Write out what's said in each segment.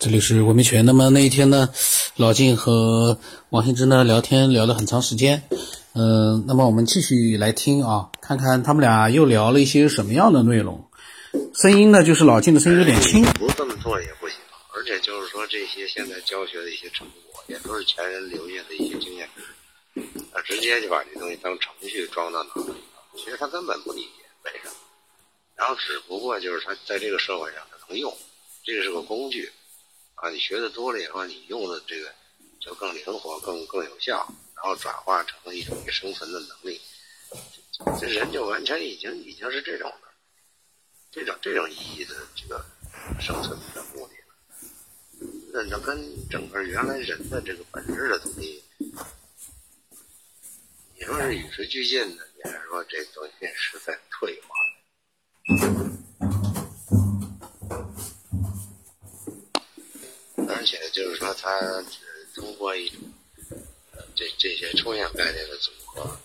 这里是文明泉。那么那一天呢，老晋和王兴之呢聊天聊了很长时间。嗯，那么我们继续来听啊，看看他们俩又聊了一些什么样的内容。声音呢，就是老晋的声音有点轻。不这么做也不行，而且就是说这些现在教学的一些成果，也都是前人留下的一些经验，他直接就把这东西当程序装到脑子里了。其实他根本不理解为什么，然后只不过就是他在这个社会上他能用，这个是个工具。啊，你学的多了以后，你用的这个就更灵活、更更有效，然后转化成一种生存的能力。这人就完全已经已经是这种的，这种这种意义的这个生存的目的了。那那跟整个原来人的这个本质的东西，你说是与时俱进的，你还是说这东西是在退化？而且就是说，它通过一种这这些抽象概念的组合、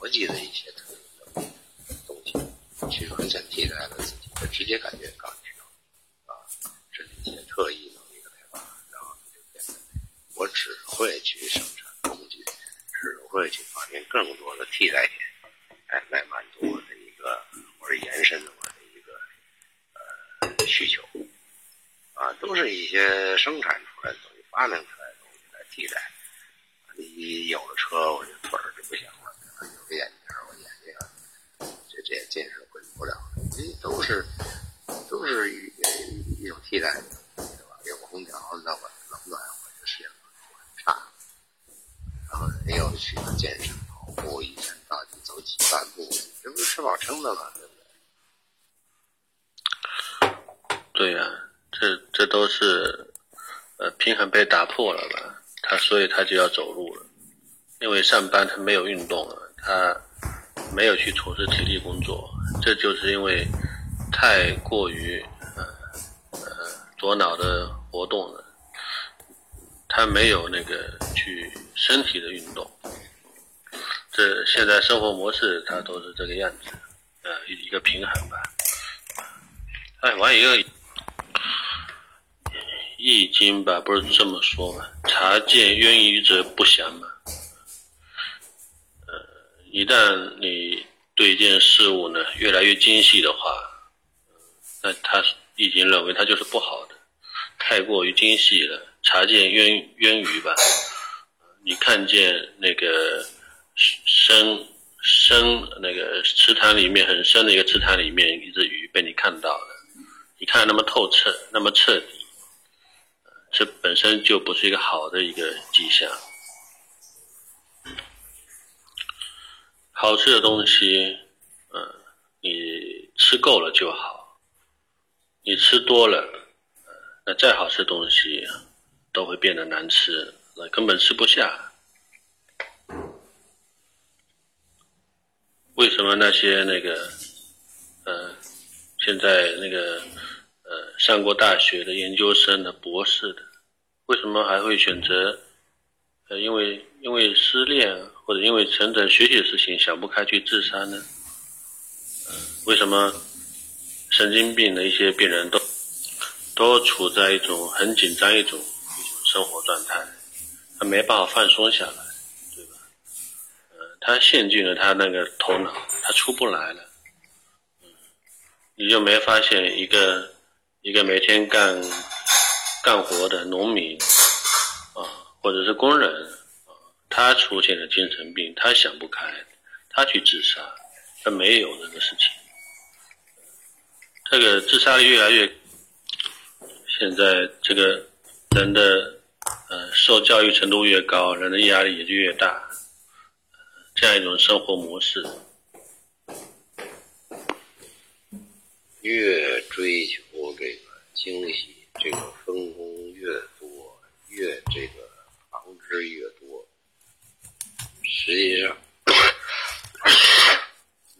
逻辑的一些特定的东西，去完全替代了自己的直接感觉感觉啊，是一些特异能力的开发，然后就变成我只会去生产工具，只会去发现更多的替代品，来来满足我的一个或者延伸我的一个呃需求。啊，都是一些生产、发明出来的东西来替代。你有了车，我这腿儿就不行了；有了眼镜，我眼睛这这也近视恢复不了。这都是都是一一种替代的，对吧？有空调，那我冷暖我就适应很差。然后人又去健身、跑步，一天到底走几万步，这不是吃饱撑的吗？对不对？对呀。这这都是，呃，平衡被打破了吧？他所以他就要走路了，因为上班他没有运动了，他没有去从事体力工作，这就是因为太过于呃呃左脑的活动了，他没有那个去身体的运动。这现在生活模式它都是这个样子，呃，一一个平衡吧。哎，完一个。易经吧，不是这么说嘛？察见渊鱼者不祥嘛。呃，一旦你对一件事物呢越来越精细的话，那他易经认为它就是不好的，太过于精细了。察见渊渊鱼吧，你看见那个深深那个池塘里面很深的一个池塘里面一只鱼被你看到了，你看那么透彻，那么彻底。这本身就不是一个好的一个迹象。好吃的东西，嗯，你吃够了就好。你吃多了，那再好吃的东西都会变得难吃，那根本吃不下。为什么那些那个，嗯，现在那个？呃，上过大学的研究生的、博士的，为什么还会选择？呃，因为因为失恋或者因为成长学习的事情想不开去自杀呢？为什么神经病的一些病人都都处在一种很紧张一种一种生活状态，他没办法放松下来，对吧？呃，他陷进了他那个头脑，他出不来了。你就没发现一个？一个每天干干活的农民啊，或者是工人啊，他出现了精神病，他想不开，他去自杀，他没有那个事情。这个自杀率越来越，现在这个人的呃受教育程度越高，人的压力也就越大，这样一种生活模式，越追求。这个精细，这个分工越多，越这个旁支越多，实际上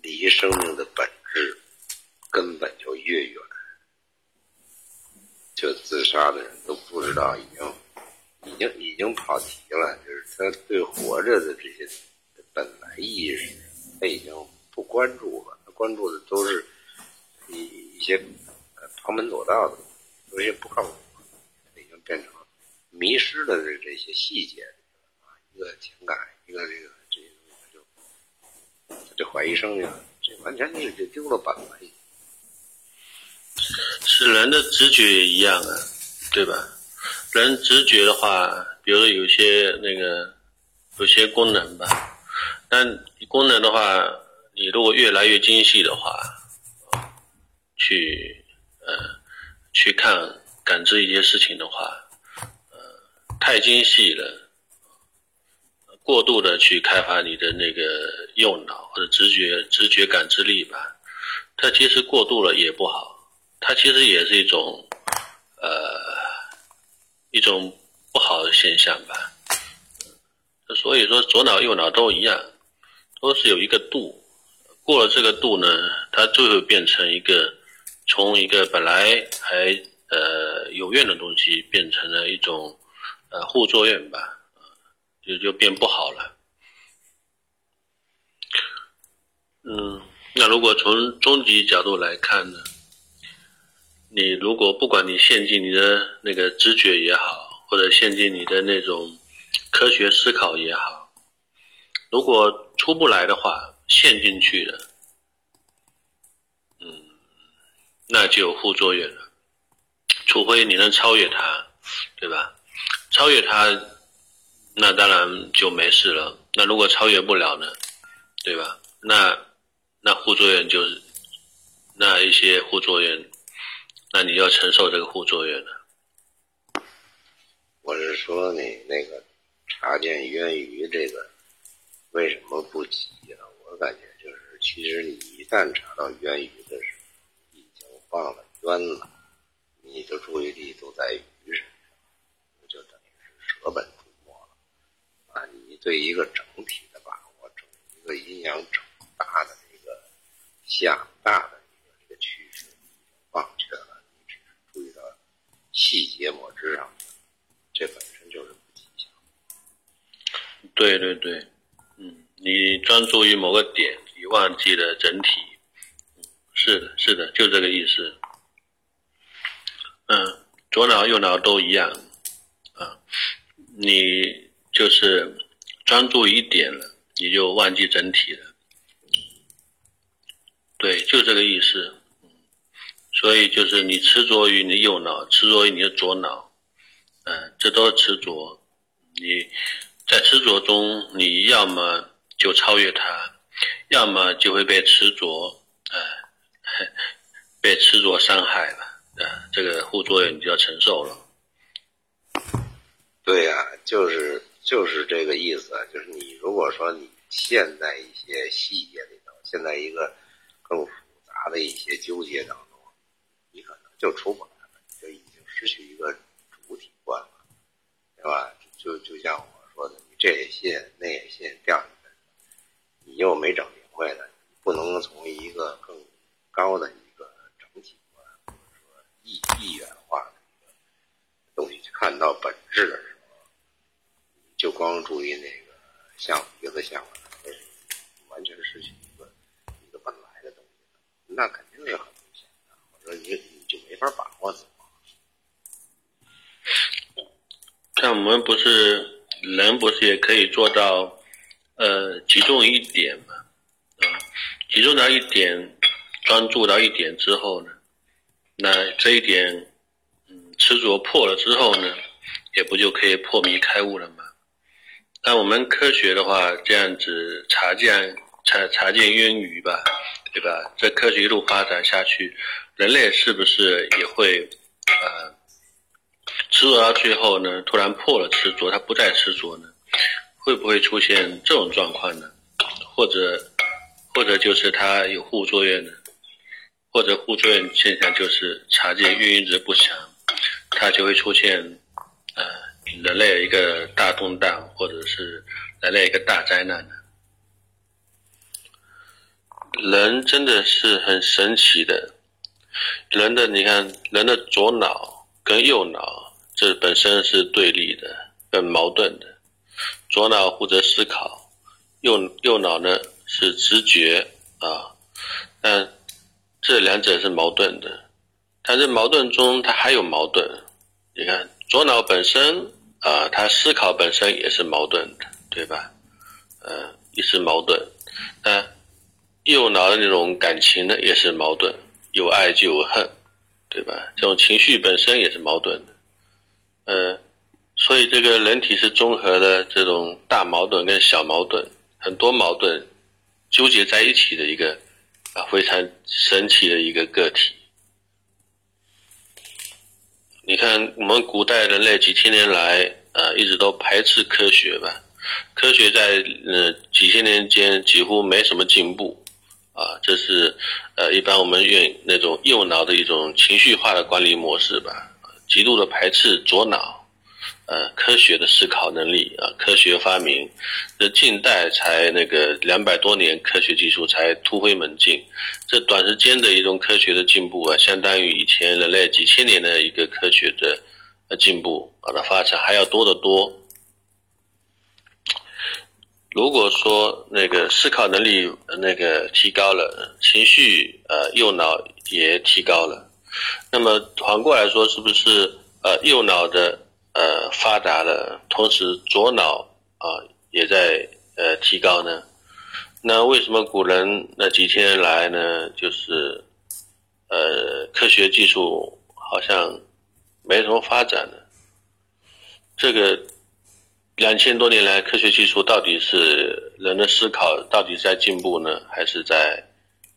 离生命的本质根本就越远。就自杀的人都不知道，已经已经已经跑题了，就是他对活着的这些本来意识，他已经不关注了，他关注的都是一一些。旁门左道的，有些不靠谱。已经变成迷失的这这些细节啊，一个情感，一个这个这些东西，就就怀疑生命，这完全就就丢了本了。是人的直觉也一样啊，对吧？人直觉的话，比如说有些那个有些功能吧，但功能的话，你如果越来越精细的话，去呃去看感知一些事情的话，呃太精细了，过度的去开发你的那个右脑或者直觉直觉感知力吧，它其实过度了也不好。它其实也是一种，呃，一种不好的现象吧。所以说，左脑右脑都一样，都是有一个度，过了这个度呢，它就会变成一个，从一个本来还呃有怨的东西，变成了一种呃互作怨吧，就就变不好了。嗯，那如果从终极角度来看呢？你如果不管你陷进你的那个知觉也好，或者陷进你的那种科学思考也好，如果出不来的话，陷进去了，嗯，那就有副作用了。除非你能超越它，对吧？超越它，那当然就没事了。那如果超越不了呢，对吧？那那副作用就是那一些副作用。那你要承受这个副作用了。我是说，你那个查见冤鱼这个为什么不急啊？我感觉就是，其实你一旦查到冤鱼的时候，放了冤了，你的注意力都在鱼身上，就等于是舍本逐末了啊！你对一个整体的把握，整一个阴阳整大的一个向大的一个这个趋势，已经忘却了。你只是注意到细节抹之上，这本身就是不吉祥。对对对，嗯，你专注于某个点，你忘记了整体。是的，是的，就这个意思。嗯，左脑右脑都一样啊，你就是专注一点了，你就忘记整体了。对，就这个意思。所以就是你执着于你的右脑，执着于你的左脑，嗯，这都是执着。你在执着中，你要么就超越它，要么就会被执着，呃，被吃作伤害了，啊，这个副作用你就要承受了。对呀，就是就是这个意思，就是你如果说你陷在一些细节里头，陷在一个更复杂的一些纠结当中。你可能就出不来了，你就已经失去一个主体观了，对吧？就就像我说的，你这也信，那也信，掉下来，你又没整明白呢，不能从一个更高的一个整体观，或者说一一元化的一个东西去看到本质的时候，就光注意那个像鼻子像，完全失去一个一个本来的东西，那肯定是很危险的。我说你你。就没法把握死像我们不是人，不是也可以做到，呃，集中一点嘛，啊，集中到一点，专注到一点之后呢，那这一点，嗯，执着破了之后呢，也不就可以破迷开悟了吗？那我们科学的话，这样子查见查查见渊鱼吧，对吧？这科学一路发展下去。人类是不是也会，呃，执着到最后呢？突然破了执着，他不再执着呢？会不会出现这种状况呢？或者，或者就是他有副作用呢？或者互作用现象就是察见运营值不强，它就会出现，呃，人类一个大动荡，或者是人类一个大灾难呢？人真的是很神奇的。人的你看，人的左脑跟右脑这本身是对立的、很矛盾的。左脑负责思考，右右脑呢是直觉啊。但这两者是矛盾的，但是矛盾中它还有矛盾。你看，左脑本身啊，它思考本身也是矛盾的，对吧？呃，也是矛盾。那右脑的那种感情呢，也是矛盾，有爱就有恨，对吧？这种情绪本身也是矛盾的。呃，所以这个人体是综合的这种大矛盾跟小矛盾，很多矛盾纠结在一起的一个啊非常神奇的一个个体。你看，我们古代人类几千年来啊一直都排斥科学吧，科学在呃几千年间几乎没什么进步啊，这是呃一般我们用那种右脑的一种情绪化的管理模式吧。极度的排斥左脑，呃，科学的思考能力啊，科学发明，这近代才那个两百多年，科学技术才突飞猛进，这短时间的一种科学的进步啊，相当于以前人类几千年的一个科学的呃进步啊的发展还要多得多。如果说那个思考能力那个提高了，情绪呃右脑也提高了。那么反过来说，是不是呃右脑的呃发达了，同时左脑啊也在呃提高呢？那为什么古人那几千年来呢，就是呃科学技术好像没什么发展呢？这个两千多年来科学技术到底是人的思考到底在进步呢，还是在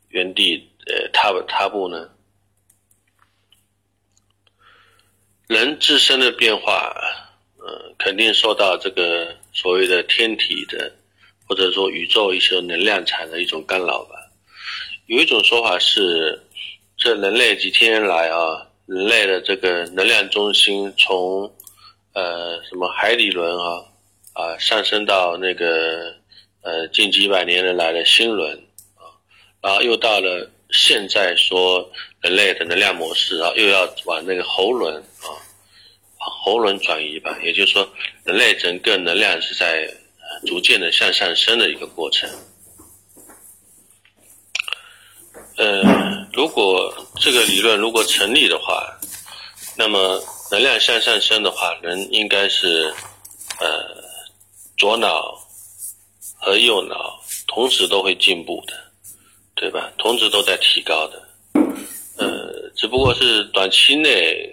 原地呃踏踏步呢？人自身的变化，呃，肯定受到这个所谓的天体的，或者说宇宙一些能量场的一种干扰吧。有一种说法是，这人类几千年来啊，人类的这个能量中心从呃什么海底轮啊啊上升到那个呃近几百年来的星轮啊，然后又到了现在说人类的能量模式，啊又要往那个喉轮啊。喉轮转移吧，也就是说，人类整个能量是在逐渐的向上升的一个过程。呃，如果这个理论如果成立的话，那么能量向上升的话，人应该是呃左脑和右脑同时都会进步的，对吧？同时都在提高的。呃，只不过是短期内。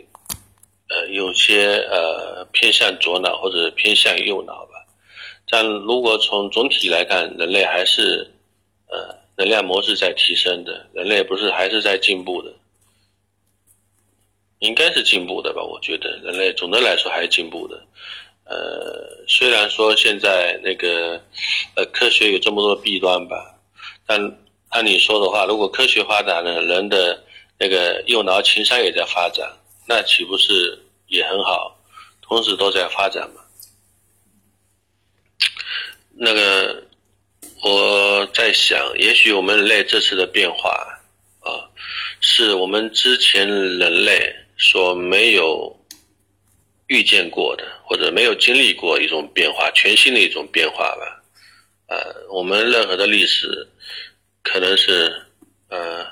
呃，有些呃偏向左脑或者偏向右脑吧，但如果从总体来看，人类还是呃能量模式在提升的，人类不是还是在进步的，应该是进步的吧？我觉得人类总的来说还是进步的。呃，虽然说现在那个呃科学有这么多弊端吧，但按你说的话，如果科学发展了，人的那个右脑情商也在发展。那岂不是也很好？同时都在发展嘛。那个我在想，也许我们人类这次的变化啊，是我们之前人类所没有遇见过的，或者没有经历过一种变化，全新的一种变化吧。呃，我们任何的历史可能是呃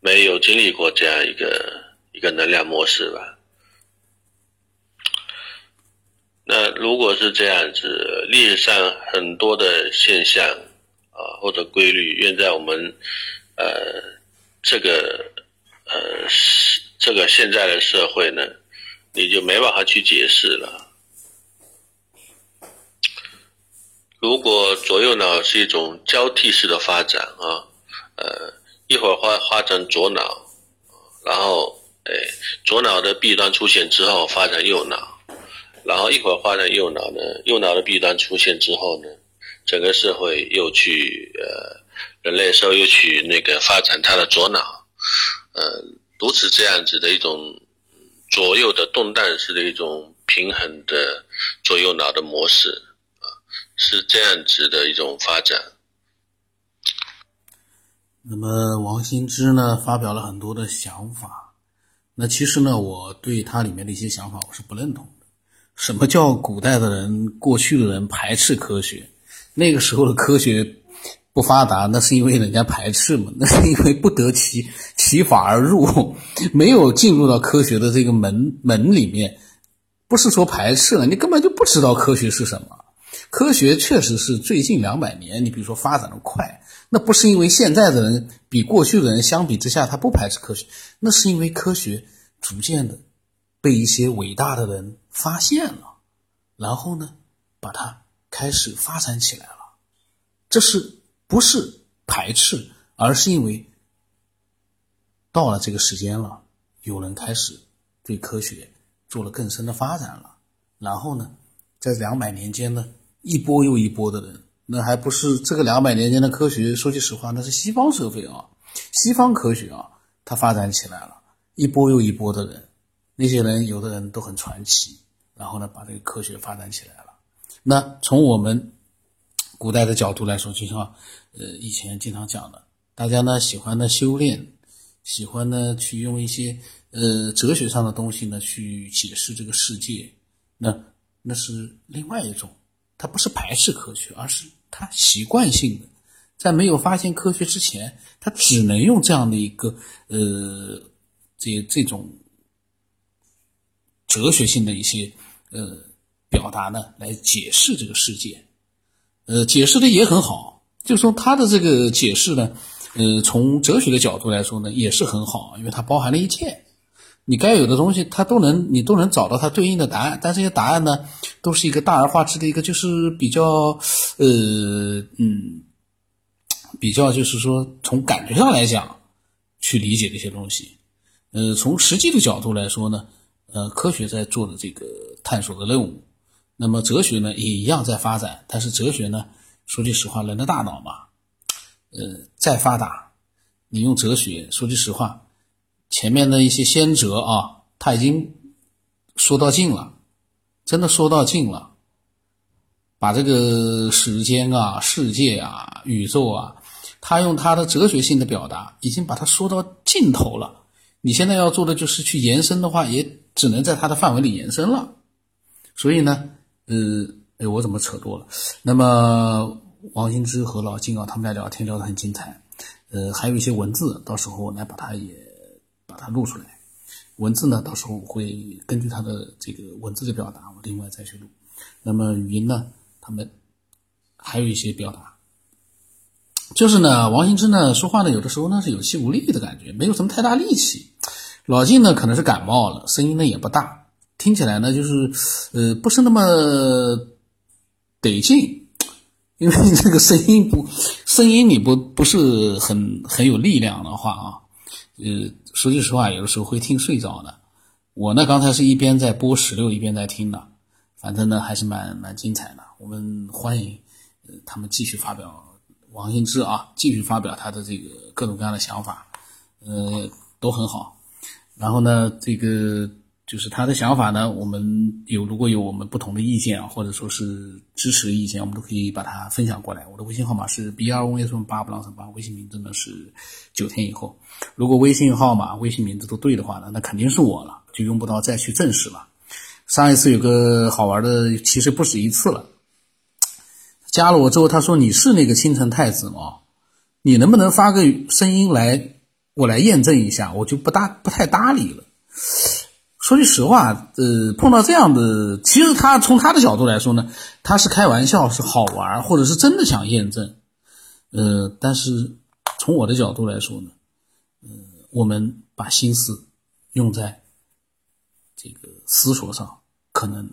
没有经历过这样一个。一个能量模式吧。那如果是这样子，历史上很多的现象啊或者规律，愿在我们呃这个呃这个现在的社会呢，你就没办法去解释了。如果左右脑是一种交替式的发展啊，呃，一会儿发发展左脑，然后。哎，左脑的弊端出现之后，发展右脑，然后一会儿发展右脑呢，右脑的弊端出现之后呢，整个社会又去呃，人类社会又去那个发展它的左脑，呃，如此这样子的一种左右的动荡式的一种平衡的左右脑的模式，是这样子的一种发展。那么王新之呢，发表了很多的想法。那其实呢，我对他里面的一些想法我是不认同的。什么叫古代的人、过去的人排斥科学？那个时候的科学不发达，那是因为人家排斥嘛？那是因为不得其其法而入，没有进入到科学的这个门门里面，不是说排斥了，你根本就不知道科学是什么。科学确实是最近两百年，你比如说发展的快，那不是因为现在的人比过去的人相比之下他不排斥科学，那是因为科学逐渐的被一些伟大的人发现了，然后呢，把它开始发展起来了。这是不是排斥，而是因为到了这个时间了，有人开始对科学做了更深的发展了，然后呢，在两百年间呢。一波又一波的人，那还不是这个两百年间的科学？说句实话，那是西方社会啊，西方科学啊，它发展起来了，一波又一波的人，那些人有的人都很传奇，然后呢，把这个科学发展起来了。那从我们古代的角度来说，就像呃以前经常讲的，大家呢喜欢呢修炼，喜欢呢去用一些呃哲学上的东西呢去解释这个世界，那那是另外一种。他不是排斥科学，而是他习惯性的，在没有发现科学之前，他只能用这样的一个呃，这这种哲学性的一些呃表达呢，来解释这个世界，呃，解释的也很好，就说他的这个解释呢，呃，从哲学的角度来说呢，也是很好，因为它包含了一切。你该有的东西，它都能，你都能找到它对应的答案。但这些答案呢，都是一个大而化之的一个，就是比较，呃，嗯，比较就是说从感觉上来讲去理解这些东西。呃，从实际的角度来说呢，呃，科学在做的这个探索的任务，那么哲学呢也一样在发展。但是哲学呢，说句实话，人的大脑嘛，呃，再发达，你用哲学，说句实话。前面的一些先哲啊，他已经说到尽了，真的说到尽了，把这个时间啊、世界啊、宇宙啊，他用他的哲学性的表达，已经把它说到尽头了。你现在要做的就是去延伸的话，也只能在他的范围里延伸了。所以呢，呃，哎，我怎么扯多了？那么王新之和老金啊，他们俩聊天聊得很精彩，呃，还有一些文字，到时候我来把它也。它录出来，文字呢，到时候我会根据它的这个文字的表达，我另外再去录。那么语音呢，他们还有一些表达，就是呢，王兴之呢说话呢，有的时候呢是有气无力的感觉，没有什么太大力气。老晋呢可能是感冒了，声音呢也不大，听起来呢就是呃不是那么得劲，因为这个声音不声音你不不是很很有力量的话啊。呃，说句实话，有的时候会听睡着的。我呢，刚才是一边在播十六，一边在听的，反正呢还是蛮蛮精彩的。我们欢迎呃他们继续发表，王兴之啊，继续发表他的这个各种各样的想法，呃，都很好。然后呢，这个。就是他的想法呢，我们有如果有我们不同的意见啊，或者说是支持的意见，我们都可以把它分享过来。我的微信号码是 b r o s 八不浪什八，微信名字呢是九天以后。如果微信号码、微信名字都对的话呢，那肯定是我了，就用不到再去证实了。上一次有个好玩的，其实不止一次了。加了我之后，他说你是那个青城太子吗？你能不能发个声音来，我来验证一下？我就不搭不太搭理了。说句实话，呃，碰到这样的，其实他从他的角度来说呢，他是开玩笑，是好玩，或者是真的想验证，呃，但是从我的角度来说呢，呃，我们把心思用在这个思索上，可能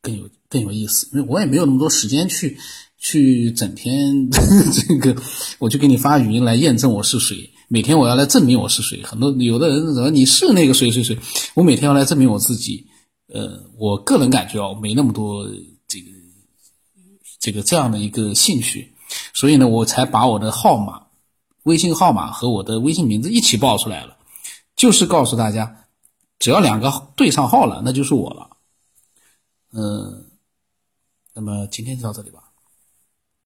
更有更有意思，因为我也没有那么多时间去去整天 这个，我就给你发语音来验证我是谁。每天我要来证明我是谁，很多有的人怎么你是那个谁谁谁，我每天要来证明我自己。呃，我个人感觉啊，没那么多这个这个这样的一个兴趣，所以呢，我才把我的号码、微信号码和我的微信名字一起报出来了，就是告诉大家，只要两个对上号了，那就是我了。嗯，那么今天就到这里吧。